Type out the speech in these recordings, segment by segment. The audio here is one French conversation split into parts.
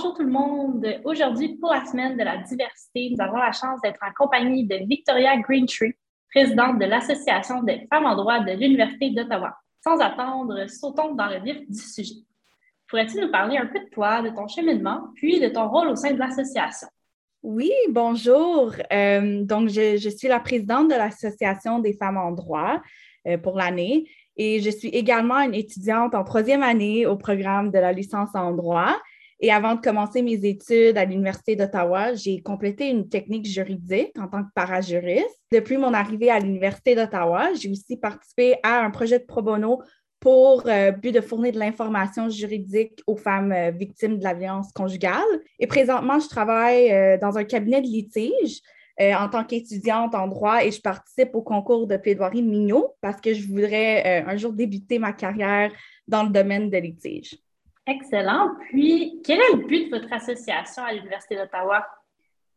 bonjour tout le monde. Aujourd'hui, pour la semaine de la diversité, nous avons la chance d'être en compagnie de Victoria Greentree, présidente de l'Association des femmes en droit de l'Université d'Ottawa. Sans attendre, sautons dans le vif du sujet. Pourrais-tu nous parler un peu de toi, de ton cheminement, puis de ton rôle au sein de l'association? Oui, bonjour. Euh, donc, je, suis la présidente de l'Association des femmes en droit euh, pour l'année et je suis également une étudiante en troisième année au programme de la licence en droit. Et avant de commencer mes études à l'Université d'Ottawa, j'ai complété une technique juridique en tant que parajuriste. Depuis mon arrivée à l'Université d'Ottawa, j'ai aussi participé à un projet de pro bono pour euh, but de fournir de l'information juridique aux femmes euh, victimes de la violence conjugale. Et présentement, je travaille euh, dans un cabinet de litige en tant qu'étudiante en droit et je participe au concours de plaidoirie Mignot parce que je voudrais un jour débuter ma carrière dans le domaine de litige. Excellent. Puis, quel est le but de votre association à l'Université d'Ottawa?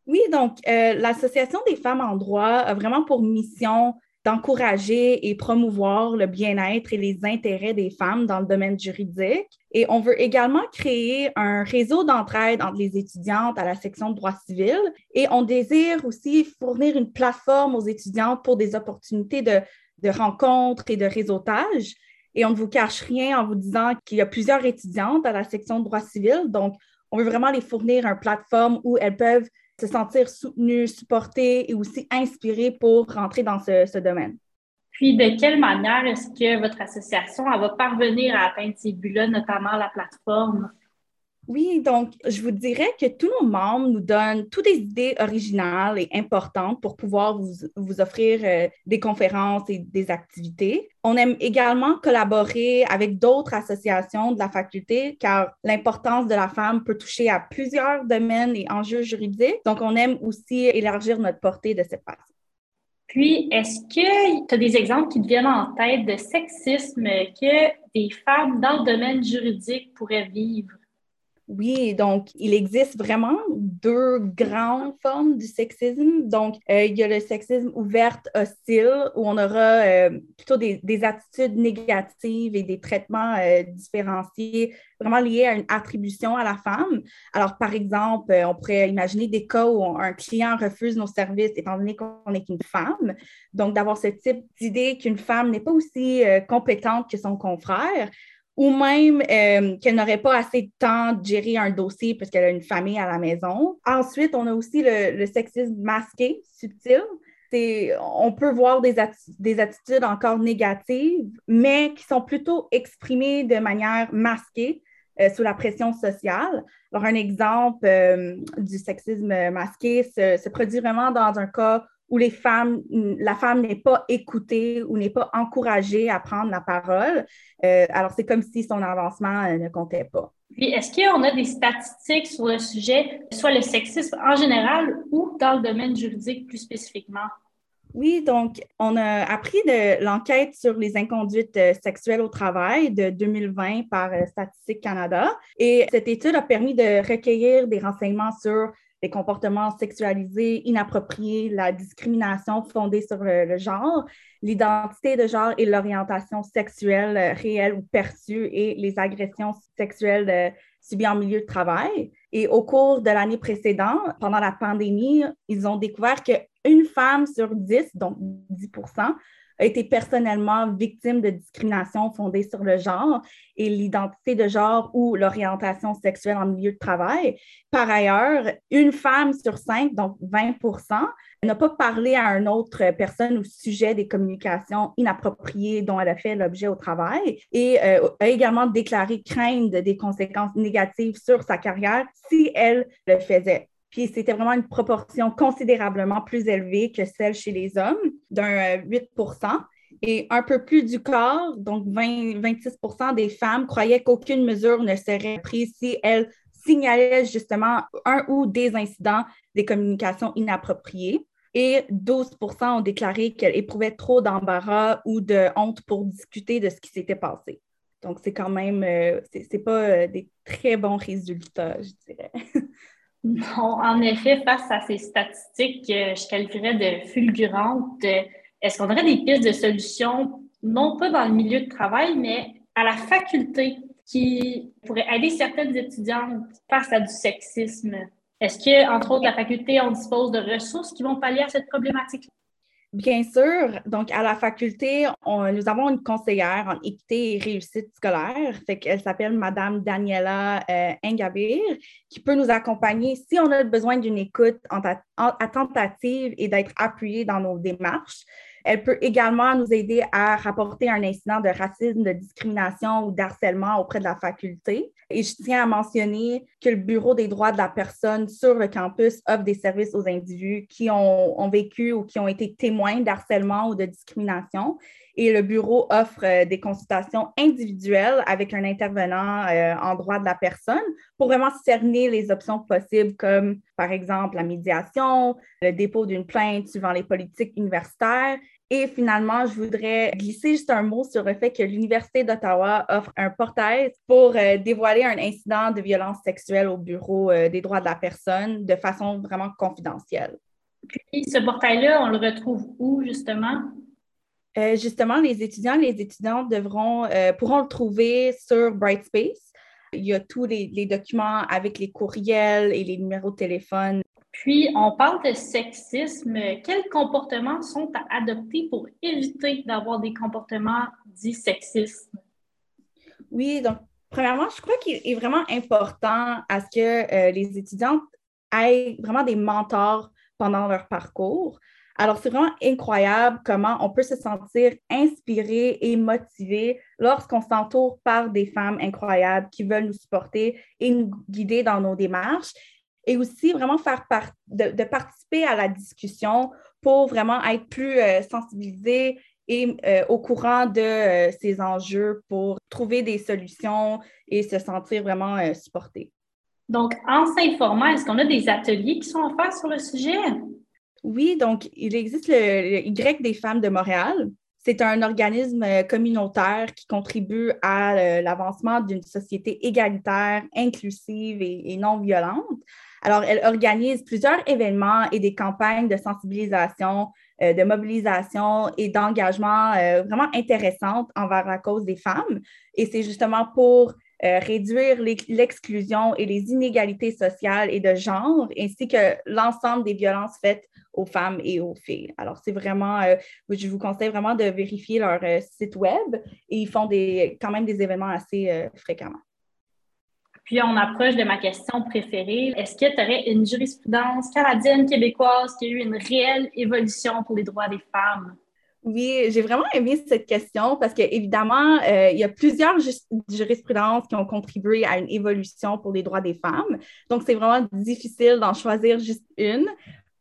Oui, donc euh, l'Association des femmes en droit a vraiment pour mission d'encourager et promouvoir le bien-être et les intérêts des femmes dans le domaine juridique. Et on veut également créer un réseau d'entraide entre les étudiantes à la section de droit civil. Et on désire aussi fournir une plateforme aux étudiantes pour des opportunités de, de rencontres et de réseautage. Et on ne vous cache rien en vous disant qu'il y a plusieurs étudiantes à la section de droit civil. Donc, on veut vraiment les fournir une plateforme où elles peuvent se sentir soutenues, supportées et aussi inspirées pour rentrer dans ce, domaine. Puis, de quelle manière est-ce que votre association va parvenir à atteindre ces buts-là, notamment la plateforme? Oui, donc je vous dirais que tous nos membres nous donnent toutes des idées originales et importantes pour pouvoir vous, vous offrir euh, des conférences et des activités. On aime également collaborer avec d'autres associations de la faculté car l'importance de la femme peut toucher à plusieurs domaines et enjeux juridiques. Donc, on aime aussi élargir notre portée de cette façon. Puis, est-ce que tu as des exemples qui te viennent en tête de sexisme que des femmes dans le domaine juridique pourraient vivre? Oui, donc il existe vraiment deux grandes formes du sexisme. Donc, euh, il y a le sexisme ouvert hostile, où on aura euh, plutôt des, attitudes négatives et des traitements euh, différenciés, vraiment liés à une attribution à la femme. Alors, par exemple, on pourrait imaginer des cas où un client refuse nos services étant donné qu'on est une femme. Donc, d'avoir ce type d'idée qu'une femme n'est pas aussi compétente que son confrère ou même euh, qu'elle n'aurait pas assez de temps de gérer un dossier parce qu'elle a une famille à la maison. Ensuite, on a aussi le, sexisme masqué, subtil. On peut voir des, des, attitudes encore négatives, mais qui sont plutôt exprimées de manière masquée euh, sous la pression sociale. Alors, un exemple euh, du sexisme masqué se, produit vraiment dans un cas où les femmes, la femme n'est pas écoutée ou n'est pas encouragée à prendre la parole. Euh, alors, c'est comme si son avancement euh, ne comptait pas. Puis, est-ce qu'on a des statistiques sur le sujet, soit le sexisme en général ou dans le domaine juridique plus spécifiquement? Oui, donc on a appris de l'enquête sur les inconduites euh, sexuelles au travail de 2020 par Statistique Canada. Et cette étude a permis de recueillir des renseignements sur les comportements sexualisés inappropriés, la discrimination fondée sur le, genre, l'identité de genre et l'orientation sexuelle euh, réelle ou perçue et les agressions sexuelles euh, subies en milieu de travail. Et au cours de l'année précédente, pendant la pandémie, ils ont découvert qu'une femme sur dix, donc 10 a été personnellement victime de discrimination fondée sur le genre et l'identité de genre ou l'orientation sexuelle en milieu de travail. Par ailleurs, une femme sur cinq, donc 20% n'a pas parlé à une autre personne au sujet des communications inappropriées dont elle a fait l'objet au travail et euh, a également déclaré craindre des conséquences négatives sur sa carrière si elle le faisait. Puis c'était vraiment une proportion considérablement plus élevée que celle chez les hommes, d'un 8% euh, et un peu plus du corps, donc 20, 26% des femmes croyaient qu'aucune mesure ne serait prise si elles signalaient justement un ou des incidents des communications inappropriées. Et 12% ont déclaré qu'elles éprouvaient trop d'embarras ou de honte pour discuter de ce qui s'était passé. Donc, c'est quand même, euh, c'est pas euh, des très bons résultats, je dirais. Non, en effet, face à ces statistiques que je qualifierais de fulgurantes, est-ce qu'on aurait des pistes de solutions, non pas dans le milieu de travail, mais à la faculté, qui pourrait aider certaines étudiantes face à du sexisme? Est-ce que, entre autres, la faculté, on dispose de ressources qui vont pallier à cette problématique? Bien sûr. Donc, à la faculté, nous avons une conseillère en équité et réussite scolaire. Fait qu'elle s'appelle Madame Daniela euh, Engabir, qui peut nous accompagner si on a besoin d'une écoute attentative et d'être appuyé dans nos démarches. Elle peut également nous aider à rapporter un incident de racisme, de discrimination ou d'harcèlement auprès de la faculté. Et je tiens à mentionner que le Bureau des droits de la personne sur le campus offre des services aux individus qui ont, vécu ou qui ont été témoins d'harcèlement ou de discrimination. Et le bureau offre euh, des consultations individuelles avec un intervenant euh, en droit de la personne pour vraiment cerner les options possibles comme, par exemple, la médiation, le dépôt d'une plainte suivant les politiques universitaires et finalement, je voudrais glisser juste un mot sur le fait que l'Université d'Ottawa offre un portail pour euh, dévoiler un incident de violence sexuelle au Bureau des droits de la personne de façon vraiment confidentielle. Puis ce portail-là, on le retrouve où justement? Euh, justement, les étudiants et les étudiantes devront, pourront le trouver sur Brightspace. Il y a tous les, les, documents avec les courriels et les numéros de téléphone puis, on parle de sexisme. Quels comportements sont à adopter pour éviter d'avoir des comportements dits sexistes? Oui, donc, premièrement, je crois qu'il est vraiment important à ce que euh, les étudiantes aient vraiment des mentors pendant leur parcours. Alors, c'est vraiment incroyable comment on peut se sentir inspiré et motivé lorsqu'on s'entoure par des femmes incroyables qui veulent nous supporter et nous guider dans nos démarches et aussi vraiment faire de, participer à la discussion pour vraiment être plus euh, sensibilisé et euh, au courant de euh, ces enjeux pour trouver des solutions et se sentir vraiment supporté. Donc, en s'informant, est-ce qu'on a des ateliers qui sont offerts sur le sujet? Oui, donc il existe le, Y des femmes de Montréal. C'est un organisme communautaire qui contribue à l'avancement d'une société égalitaire, inclusive et non violente. Alors, elle organise plusieurs événements et des campagnes de sensibilisation, euh, de mobilisation et d'engagement euh, vraiment intéressantes envers la cause des femmes. Et c'est justement pour euh, réduire l'exclusion et les inégalités sociales et de genre, ainsi que l'ensemble des violences faites aux femmes et aux filles. Alors, c'est vraiment, je vous conseille vraiment de vérifier leur site web et ils font des, quand même des événements assez fréquemment. Puis on approche de ma question préférée. Est-ce que tu aurais une jurisprudence canadienne, québécoise qui a eu une réelle évolution pour les droits des femmes? Oui, j'ai vraiment aimé cette question parce qu'évidemment, euh, il y a plusieurs jurisprudences qui ont contribué à une évolution pour les droits des femmes. Donc, c'est vraiment difficile d'en choisir juste une.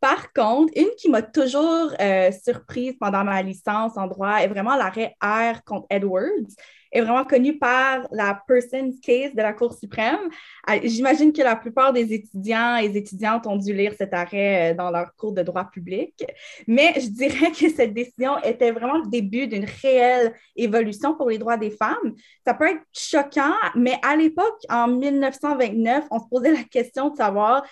Par contre, une qui m'a toujours euh, surprise pendant ma licence en droit est vraiment l'arrêt R contre Edwards est vraiment connu par la Person's Case de la Cour suprême. Euh, j'imagine que la plupart des étudiants et étudiantes ont dû lire cet arrêt euh, dans leur cours de droit public, mais je dirais que cette décision était vraiment le début d'une réelle évolution pour les droits des femmes. Ça peut être choquant, mais à l'époque, en 1929, on se posait la question de savoir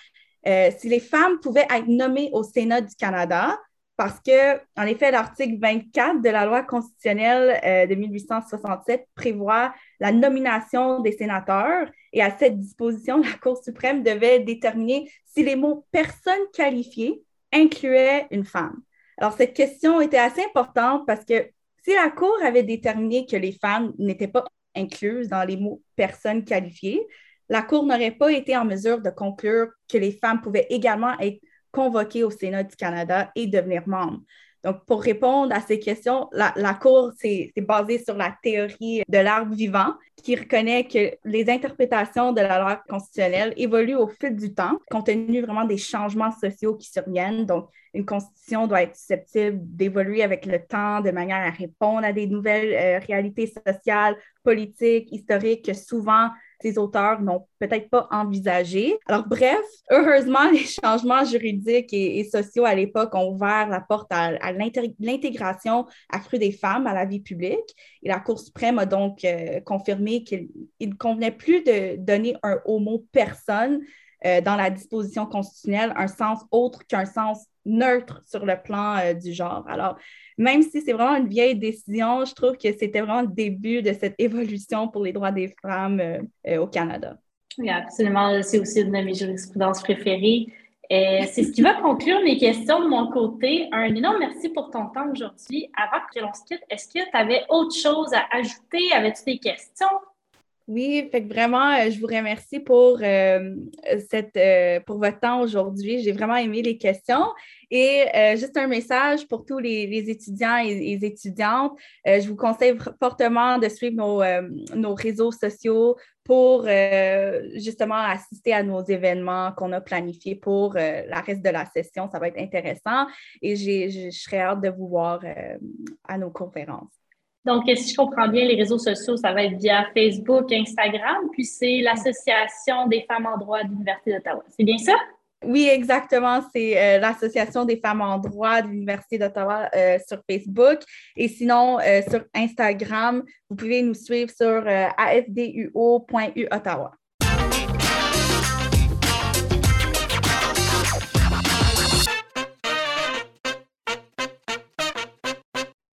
euh, si les femmes pouvaient être nommées au Sénat du Canada parce que, en effet, l'article 24 de la loi constitutionnelle euh, de 1867 prévoit la nomination des sénateurs et à cette disposition, la Cour suprême devait déterminer si les mots personne qualifiée incluaient une femme. Alors, cette question était assez importante parce que si la Cour avait déterminé que les femmes n'étaient pas incluses dans les mots personne qualifiée, la Cour n'aurait pas été en mesure de conclure que les femmes pouvaient également être convoquer au Sénat du Canada et devenir membre. Donc, pour répondre à ces questions, la, Cour, c'est basé sur la théorie de l'arbre vivant qui reconnaît que les interprétations de la loi constitutionnelle évoluent au fil du temps, compte tenu vraiment des changements sociaux qui surviennent. Donc, une constitution doit être susceptible d'évoluer avec le temps de manière à répondre à des nouvelles euh, réalités sociales, politiques, historiques que souvent ces auteurs n'ont peut-être pas envisagé. Alors, bref, heureusement, les changements juridiques et, sociaux à l'époque ont ouvert la porte à, l'intégration accrue des femmes à la vie publique. Et la Cour suprême a donc euh, confirmé qu'il ne convenait plus de donner un haut mot personne euh, dans la disposition constitutionnelle un sens autre qu'un sens neutre sur le plan du genre. Alors, même si c'est vraiment une vieille décision, je trouve que c'était vraiment le début de cette évolution pour les droits des femmes au Canada. Oui, absolument. C'est aussi une de mes jurisprudences préférées. c'est ce qui va conclure mes questions de mon côté. Un énorme merci pour ton temps aujourd'hui. Avant que l'on se quitte, est-ce que tu avais autre chose à ajouter? Avais-tu des questions? Oui, fait que vraiment, euh, je vous remercie pour, euh, cette, euh, pour votre temps aujourd'hui. J'ai vraiment aimé les questions. Et juste un message pour tous les, étudiants et étudiantes. je vous conseille fortement de suivre nos, nos réseaux sociaux pour justement assister à nos événements qu'on a planifiés pour la reste de la session. Ça va être intéressant et je serai hâte de vous voir à nos conférences. Donc, si je comprends bien, les réseaux sociaux, ça va être via Facebook, Instagram, puis c'est l'Association des femmes en droit de l'Université d'Ottawa. C'est bien ça? Oui, exactement. C'est euh, l'Association des femmes en droit de l'Université d'Ottawa euh, sur Facebook. Et sinon, euh, sur Instagram, vous pouvez nous suivre sur afduo.uottawa.